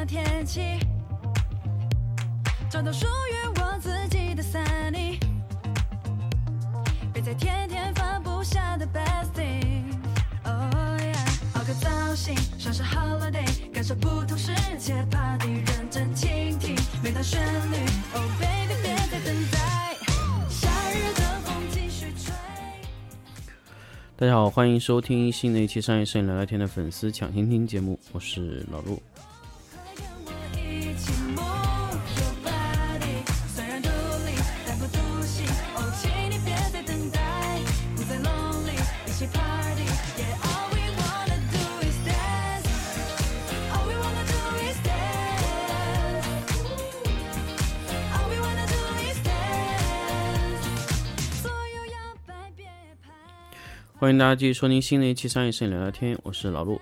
了天气，找到属于我自己的 sunny，别再天天放不下的 best thing。Oh yeah，熬个造型，像是 holiday，感受不同世界，party 认真倾听每段旋律。Oh baby，别再等待，夏日的风继续吹。大家好，欢迎收听新的一期商业摄影聊聊天的粉丝抢先听节目，我是老陆。欢迎大家继续收听新的一期商业摄影聊聊天，我是老陆。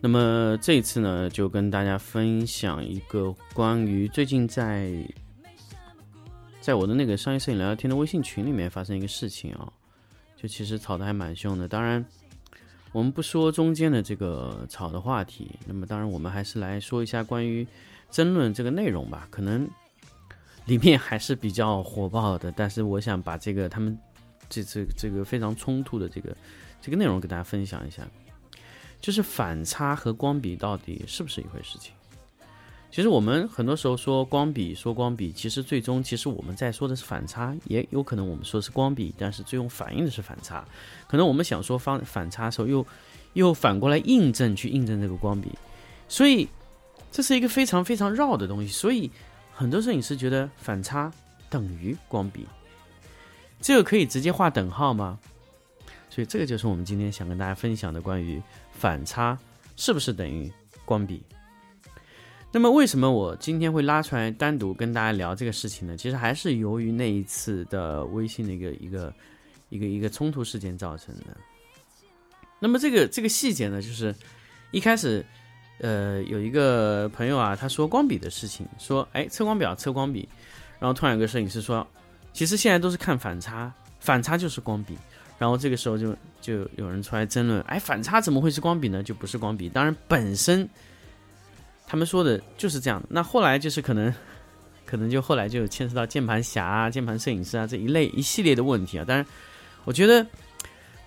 那么这一次呢，就跟大家分享一个关于最近在在我的那个商业摄影聊聊天的微信群里面发生一个事情啊，就其实吵得还蛮凶的。当然，我们不说中间的这个吵的话题，那么当然我们还是来说一下关于争论这个内容吧。可能里面还是比较火爆的，但是我想把这个他们这这这个非常冲突的这个这个内容给大家分享一下，就是反差和光比到底是不是一回事情？其实我们很多时候说光比，说光比，其实最终其实我们在说的是反差，也有可能我们说是光比，但是最终反映的是反差。可能我们想说反反差的时候，又又反过来印证去印证这个光比，所以这是一个非常非常绕的东西。所以很多摄影师觉得反差等于光比，这个可以直接画等号吗？所以这个就是我们今天想跟大家分享的关于反差是不是等于光比。那么为什么我今天会拉出来单独跟大家聊这个事情呢？其实还是由于那一次的微信的一个一个一个一个冲突事件造成的。那么这个这个细节呢，就是一开始，呃，有一个朋友啊，他说光比的事情，说哎测光表测光比，然后突然有个摄影师说，其实现在都是看反差，反差就是光比。然后这个时候就就有人出来争论，哎，反差怎么会是光比呢？就不是光比。当然本身他们说的就是这样。那后来就是可能 可能就后来就牵涉到键盘侠啊、键盘摄影师啊这一类一系列的问题啊。当然，我觉得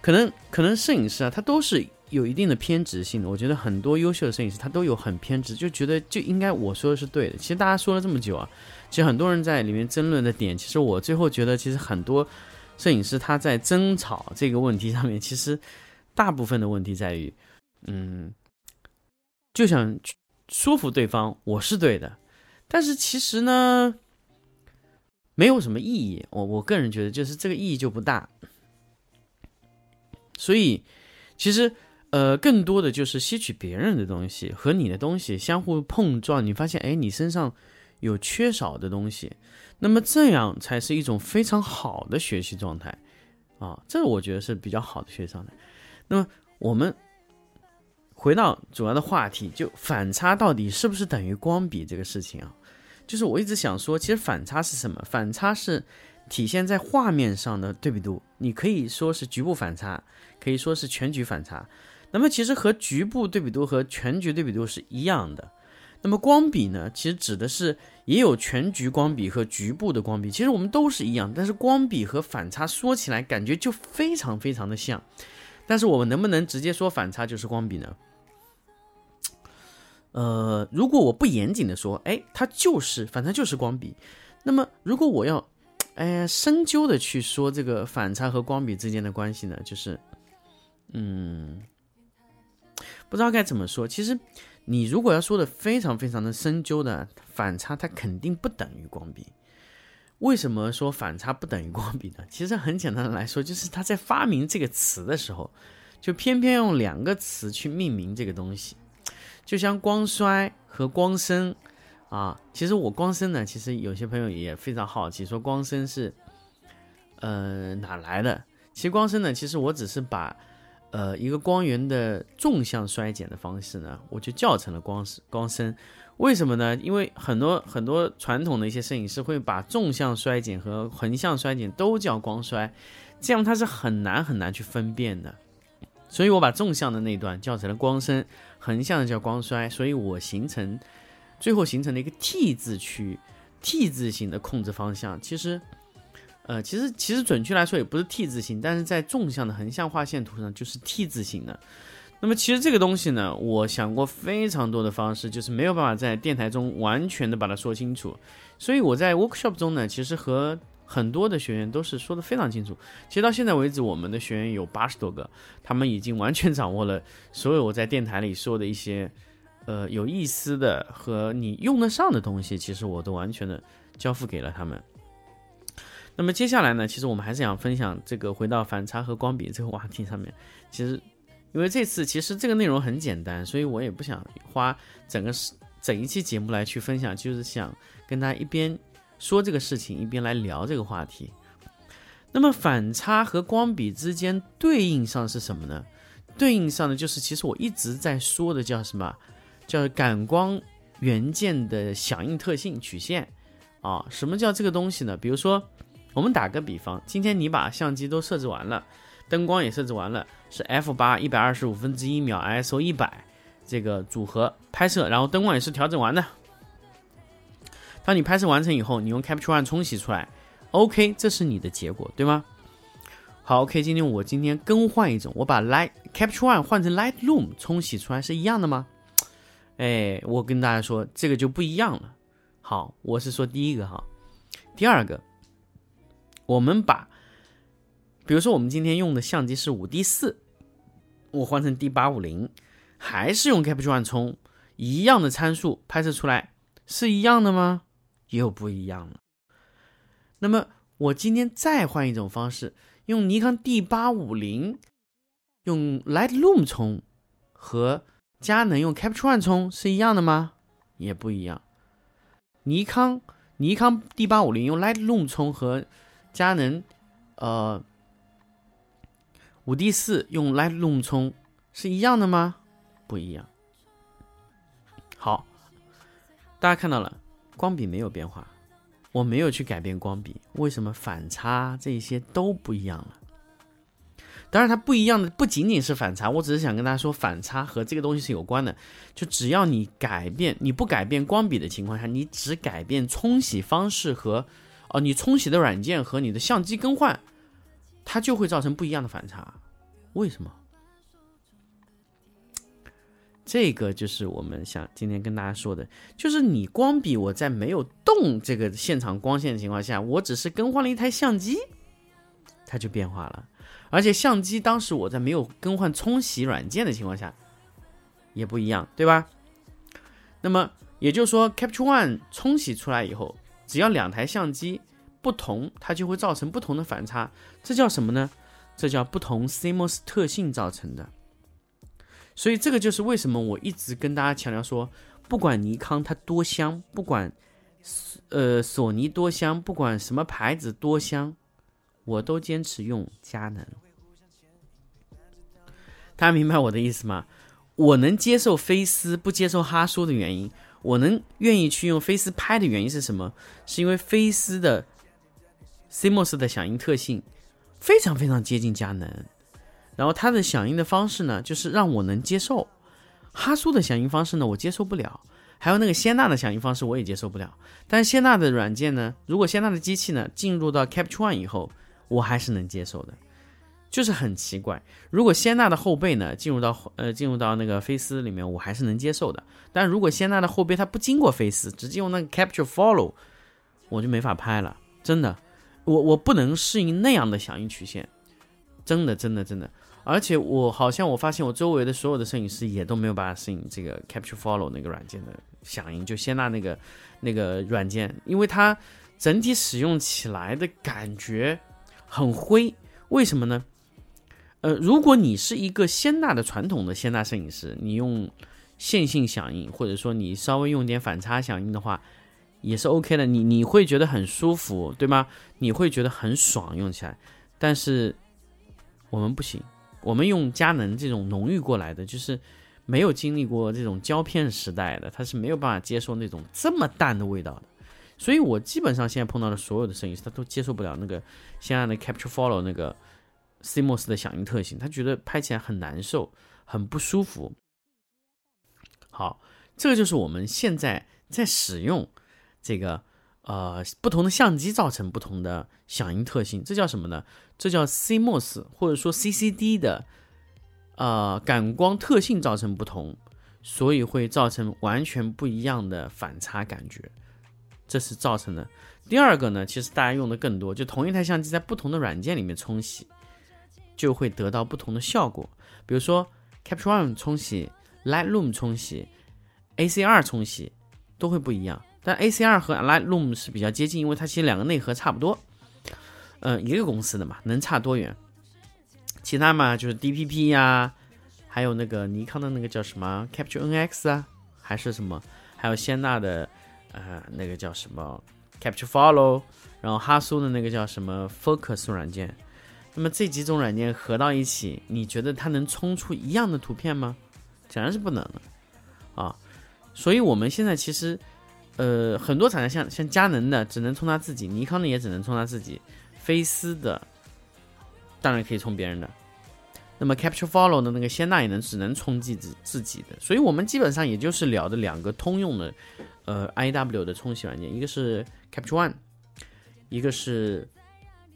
可能可能摄影师啊，他都是有一定的偏执性的。我觉得很多优秀的摄影师他都有很偏执，就觉得就应该我说的是对的。其实大家说了这么久啊，其实很多人在里面争论的点，其实我最后觉得其实很多。摄影师他在争吵这个问题上面，其实大部分的问题在于，嗯，就想说服对方我是对的，但是其实呢，没有什么意义。我我个人觉得，就是这个意义就不大。所以，其实呃，更多的就是吸取别人的东西和你的东西相互碰撞，你发现哎，你身上有缺少的东西。那么这样才是一种非常好的学习状态，啊，这我觉得是比较好的学习状态。那么我们回到主要的话题，就反差到底是不是等于光比这个事情啊？就是我一直想说，其实反差是什么？反差是体现在画面上的对比度，你可以说是局部反差，可以说是全局反差。那么其实和局部对比度和全局对比度是一样的。那么光比呢，其实指的是也有全局光比和局部的光比，其实我们都是一样，但是光比和反差说起来感觉就非常非常的像，但是我们能不能直接说反差就是光比呢？呃，如果我不严谨的说，哎，它就是反差就是光比，那么如果我要，哎，深究的去说这个反差和光比之间的关系呢，就是，嗯，不知道该怎么说，其实。你如果要说的非常非常的深究的反差，它肯定不等于光比。为什么说反差不等于光比呢？其实很简单的来说，就是他在发明这个词的时候，就偏偏用两个词去命名这个东西，就像光衰和光生啊。其实我光生呢，其实有些朋友也非常好奇，说光生是呃哪来的？其实光生呢，其实我只是把。呃，一个光源的纵向衰减的方式呢，我就叫成了光光生。为什么呢？因为很多很多传统的一些摄影师会把纵向衰减和横向衰减都叫光衰，这样它是很难很难去分辨的。所以我把纵向的那段叫成了光生，横向的叫光衰，所以我形成最后形成了一个 T 字区，T 字形的控制方向。其实，呃，其实其实准确来说也不是 T 字形，但是在纵向的横向画线图上就是 T 字形的。那么其实这个东西呢，我想过非常多的方式，就是没有办法在电台中完全的把它说清楚。所以我在 workshop 中呢，其实和很多的学员都是说的非常清楚。其实到现在为止，我们的学员有八十多个，他们已经完全掌握了所有我在电台里说的一些，呃，有意思的和你用得上的东西，其实我都完全的交付给了他们。那么接下来呢，其实我们还是想分享这个回到反差和光比这个话题上面。其实因为这次其实这个内容很简单，所以我也不想花整个整一期节目来去分享，就是想。跟大家一边说这个事情，一边来聊这个话题。那么反差和光比之间对应上是什么呢？对应上的就是，其实我一直在说的叫什么？叫感光元件的响应特性曲线啊。什么叫这个东西呢？比如说，我们打个比方，今天你把相机都设置完了，灯光也设置完了，是 f 八一百二十五分之一秒 ISO 一百这个组合拍摄，然后灯光也是调整完的。当你拍摄完成以后，你用 Capture One 冲洗出来，OK，这是你的结果，对吗？好，OK，今天我今天更换一种，我把 Light Capture One 换成 Lightroom 冲洗出来是一样的吗？哎，我跟大家说，这个就不一样了。好，我是说第一个哈，第二个，我们把，比如说我们今天用的相机是五 D 四，我换成 D 八五零，还是用 Capture One 冲，一样的参数拍摄出来是一样的吗？又不一样了。那么我今天再换一种方式，用尼康 D 八五零用 Lightroom 冲和佳能用 Capture One 冲是一样的吗？也不一样。尼康尼康 D 八五零用 Lightroom 冲和佳能呃五 D 四用 Lightroom 冲是一样的吗？不一样。好，大家看到了。光比没有变化，我没有去改变光比，为什么反差这些都不一样了？当然，它不一样的不仅仅是反差，我只是想跟大家说，反差和这个东西是有关的。就只要你改变，你不改变光比的情况下，你只改变冲洗方式和哦，你冲洗的软件和你的相机更换，它就会造成不一样的反差。为什么？这个就是我们想今天跟大家说的，就是你光比我在没有动这个现场光线的情况下，我只是更换了一台相机，它就变化了。而且相机当时我在没有更换冲洗软件的情况下，也不一样，对吧？那么也就是说，Capture One 冲洗出来以后，只要两台相机不同，它就会造成不同的反差。这叫什么呢？这叫不同 CMOS 特性造成的。所以这个就是为什么我一直跟大家强调说，不管尼康它多香，不管呃索尼多香，不管什么牌子多香，我都坚持用佳能。大家明白我的意思吗？我能接受菲斯，不接受哈苏的原因，我能愿意去用菲斯拍的原因是什么？是因为菲斯的 CMOS 的响应特性非常非常接近佳能。然后它的响应的方式呢，就是让我能接受。哈苏的响应方式呢，我接受不了。还有那个仙娜的响应方式，我也接受不了。但是仙娜的软件呢，如果仙娜的机器呢进入到 Capture One 以后，我还是能接受的。就是很奇怪，如果仙娜的后背呢进入到呃进入到那个菲斯里面，我还是能接受的。但如果仙娜的后背它不经过菲斯，直接用那个 Capture Follow，我就没法拍了。真的，我我不能适应那样的响应曲线。真的，真的，真的。而且我好像我发现我周围的所有的摄影师也都没有办法适应这个 Capture Follow 那个软件的响应，就仙娜那个那个软件，因为它整体使用起来的感觉很灰。为什么呢？呃，如果你是一个仙纳的传统的仙纳摄影师，你用线性响应，或者说你稍微用点反差响应的话，也是 OK 的。你你会觉得很舒服，对吗？你会觉得很爽用起来。但是我们不行。我们用佳能这种浓郁过来的，就是没有经历过这种胶片时代的，它是没有办法接受那种这么淡的味道的。所以我基本上现在碰到的所有的摄影师，他都接受不了那个现在的 Capture Follow 那个 CMOS 的响应特性，他觉得拍起来很难受，很不舒服。好，这个就是我们现在在使用这个呃不同的相机造成不同的响应特性，这叫什么呢？这叫 CMOS 或者说 CCD 的呃感光特性造成不同，所以会造成完全不一样的反差感觉，这是造成的。第二个呢，其实大家用的更多，就同一台相机在不同的软件里面冲洗，就会得到不同的效果。比如说 Capture One 冲洗、Lightroom 冲洗、ACR 冲洗都会不一样。但 ACR 和 Lightroom 是比较接近，因为它其实两个内核差不多，嗯、一个公司的嘛，能差多远？其他嘛就是 DPP 呀、还有那个尼康的那个叫什么 Capture NX 啊，还是什么？还有仙娜的呃那个叫什么 Capture Follow，然后哈苏的那个叫什么 Focus 软件。那么这几种软件合到一起，你觉得它能冲出一样的图片吗？显然是不能的啊。所以我们现在其实，呃，很多厂家像像佳能的只能冲他自己，尼康的也只能冲他自己，菲斯的当然可以冲别人的。那么 Capture Follow 的那个仙娜也能只能冲自己自己的，所以我们基本上也就是聊的两个通用的，呃，IW 的冲洗软件，一个是 Capture One，一个是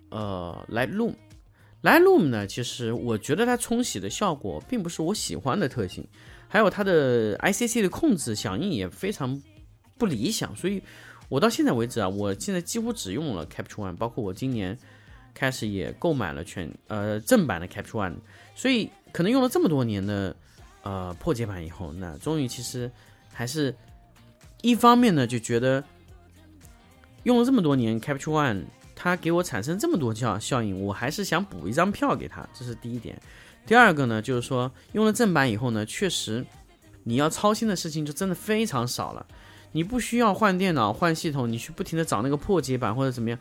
呃 Lightroom。Lightroom 呢，其实我觉得它冲洗的效果并不是我喜欢的特性，还有它的 ICC 的控制响应也非常不理想，所以我到现在为止啊，我现在几乎只用了 Capture One，包括我今年开始也购买了全呃正版的 Capture One，所以可能用了这么多年的呃破解版以后，那终于其实还是一方面呢，就觉得用了这么多年 Capture One。它给我产生这么多效效应，我还是想补一张票给他，这是第一点。第二个呢，就是说用了正版以后呢，确实你要操心的事情就真的非常少了。你不需要换电脑、换系统，你去不停的找那个破解版或者怎么样，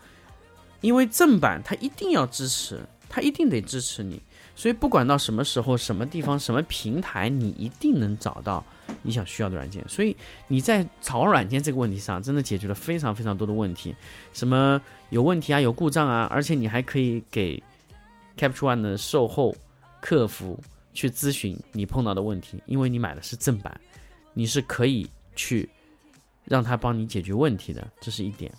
因为正版它一定要支持，它一定得支持你。所以不管到什么时候、什么地方、什么平台，你一定能找到你想需要的软件。所以你在找软件这个问题上，真的解决了非常非常多的问题。什么有问题啊，有故障啊，而且你还可以给 Capture One 的售后客服去咨询你碰到的问题，因为你买的是正版，你是可以去让他帮你解决问题的，这是一点。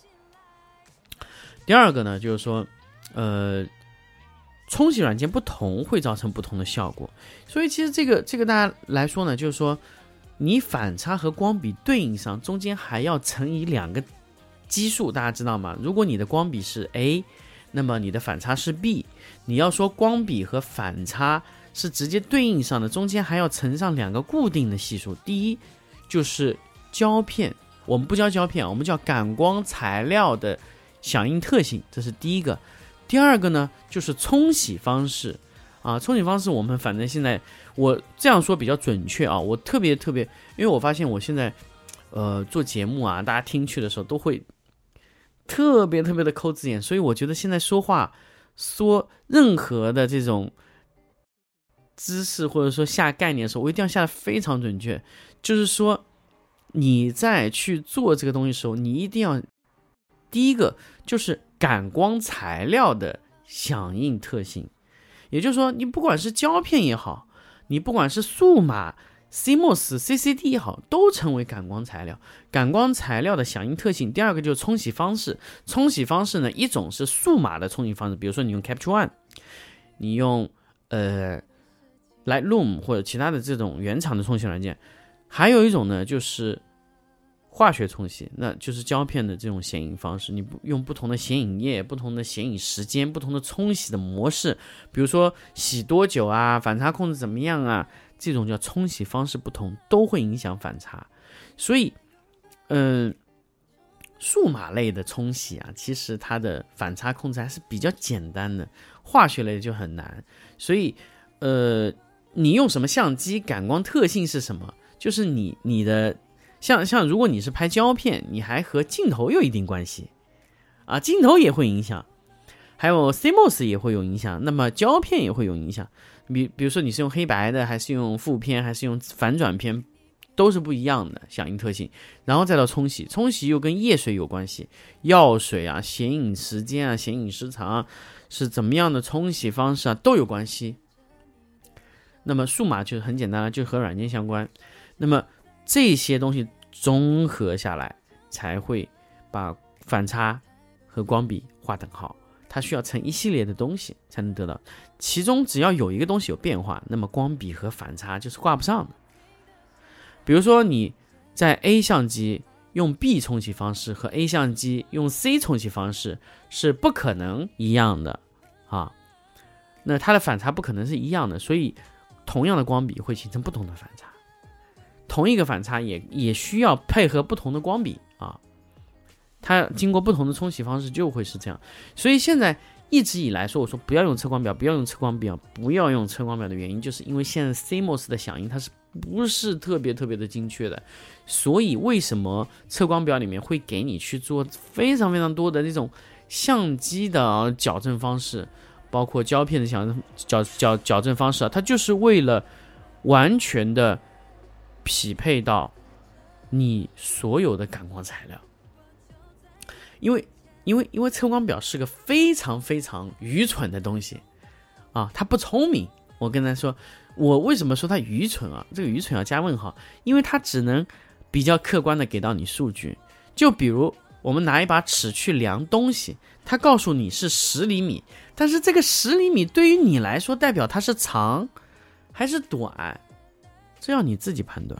第二个呢，就是说，呃。冲洗软件不同会造成不同的效果，所以其实这个这个大家来说呢，就是说你反差和光比对应上，中间还要乘以两个基数，大家知道吗？如果你的光比是 a，那么你的反差是 b。你要说光比和反差是直接对应上的，中间还要乘上两个固定的系数。第一就是胶片，我们不叫胶片，我们叫感光材料的响应特性，这是第一个。第二个呢，就是冲洗方式，啊，冲洗方式我们反正现在我这样说比较准确啊，我特别特别，因为我发现我现在，呃，做节目啊，大家听去的时候都会特别特别的抠字眼，所以我觉得现在说话说任何的这种知识或者说下概念的时候，我一定要下的非常准确，就是说你在去做这个东西的时候，你一定要第一个就是。感光材料的响应特性，也就是说，你不管是胶片也好，你不管是数码 CMOS、CCD 也好，都成为感光材料。感光材料的响应特性，第二个就是冲洗方式。冲洗方式呢，一种是数码的冲洗方式，比如说你用 Capture One，你用呃 Lightroom 或者其他的这种原厂的冲洗软件，还有一种呢就是。化学冲洗，那就是胶片的这种显影方式。你不用不同的显影液、不同的显影时间、不同的冲洗的模式，比如说洗多久啊，反差控制怎么样啊，这种叫冲洗方式不同，都会影响反差。所以，嗯，数码类的冲洗啊，其实它的反差控制还是比较简单的，化学类就很难。所以，呃，你用什么相机，感光特性是什么，就是你你的。像像如果你是拍胶片，你还和镜头有一定关系，啊，镜头也会影响，还有 CMOS 也会有影响，那么胶片也会有影响。比比如说你是用黑白的，还是用负片，还是用反转片，都是不一样的响应特性。然后再到冲洗，冲洗又跟液水有关系，药水啊、显影时间啊、显影时长啊，是怎么样的冲洗方式啊都有关系。那么数码就是很简单了，就和软件相关。那么这些东西综合下来，才会把反差和光比划等号。它需要成一系列的东西才能得到，其中只要有一个东西有变化，那么光比和反差就是挂不上的。比如说你在 A 相机用 B 冲洗方式和 A 相机用 C 冲洗方式是不可能一样的啊，那它的反差不可能是一样的，所以同样的光比会形成不同的反差，同一个反差也也需要配合不同的光比啊。它经过不同的冲洗方式就会是这样，所以现在一直以来说，我说不要用测光表，不要用测光表，不要用测光表的原因，就是因为现在 CMOS 的响应它是不是特别特别的精确的，所以为什么测光表里面会给你去做非常非常多的那种相机的矫正方式，包括胶片的想矫矫矫正方式啊，它就是为了完全的匹配到你所有的感光材料。因为，因为，因为测光表是个非常非常愚蠢的东西，啊，它不聪明。我跟他说，我为什么说它愚蠢啊？这个愚蠢要加问号，因为它只能比较客观的给到你数据。就比如我们拿一把尺去量东西，它告诉你是十厘米，但是这个十厘米对于你来说代表它是长还是短，这要你自己判断。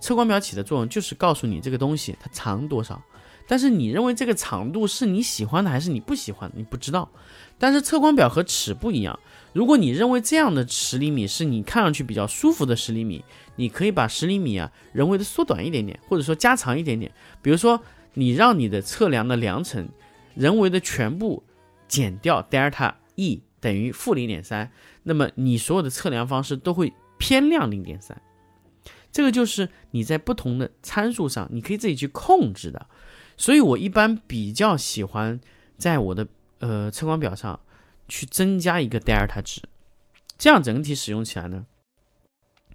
测光表起的作用就是告诉你这个东西它长多少。但是你认为这个长度是你喜欢的还是你不喜欢？你不知道。但是测光表和尺不一样，如果你认为这样的十厘米是你看上去比较舒服的十厘米，你可以把十厘米啊人为的缩短一点点，或者说加长一点点。比如说，你让你的测量的量程人为的全部减掉 delta e 等于负零点三，那么你所有的测量方式都会偏亮零点三。这个就是你在不同的参数上，你可以自己去控制的。所以我一般比较喜欢在我的呃测光表上去增加一个 delta 值，这样整体使用起来呢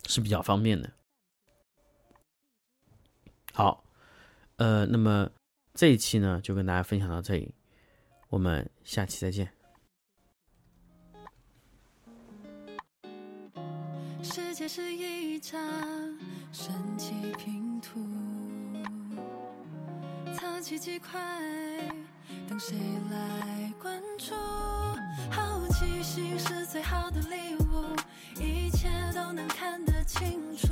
是比较方便的。好，呃，那么这一期呢就跟大家分享到这里，我们下期再见。是一张神奇拼图。藏起几块，等谁来关注？好奇心是最好的礼物，一切都能看得清楚。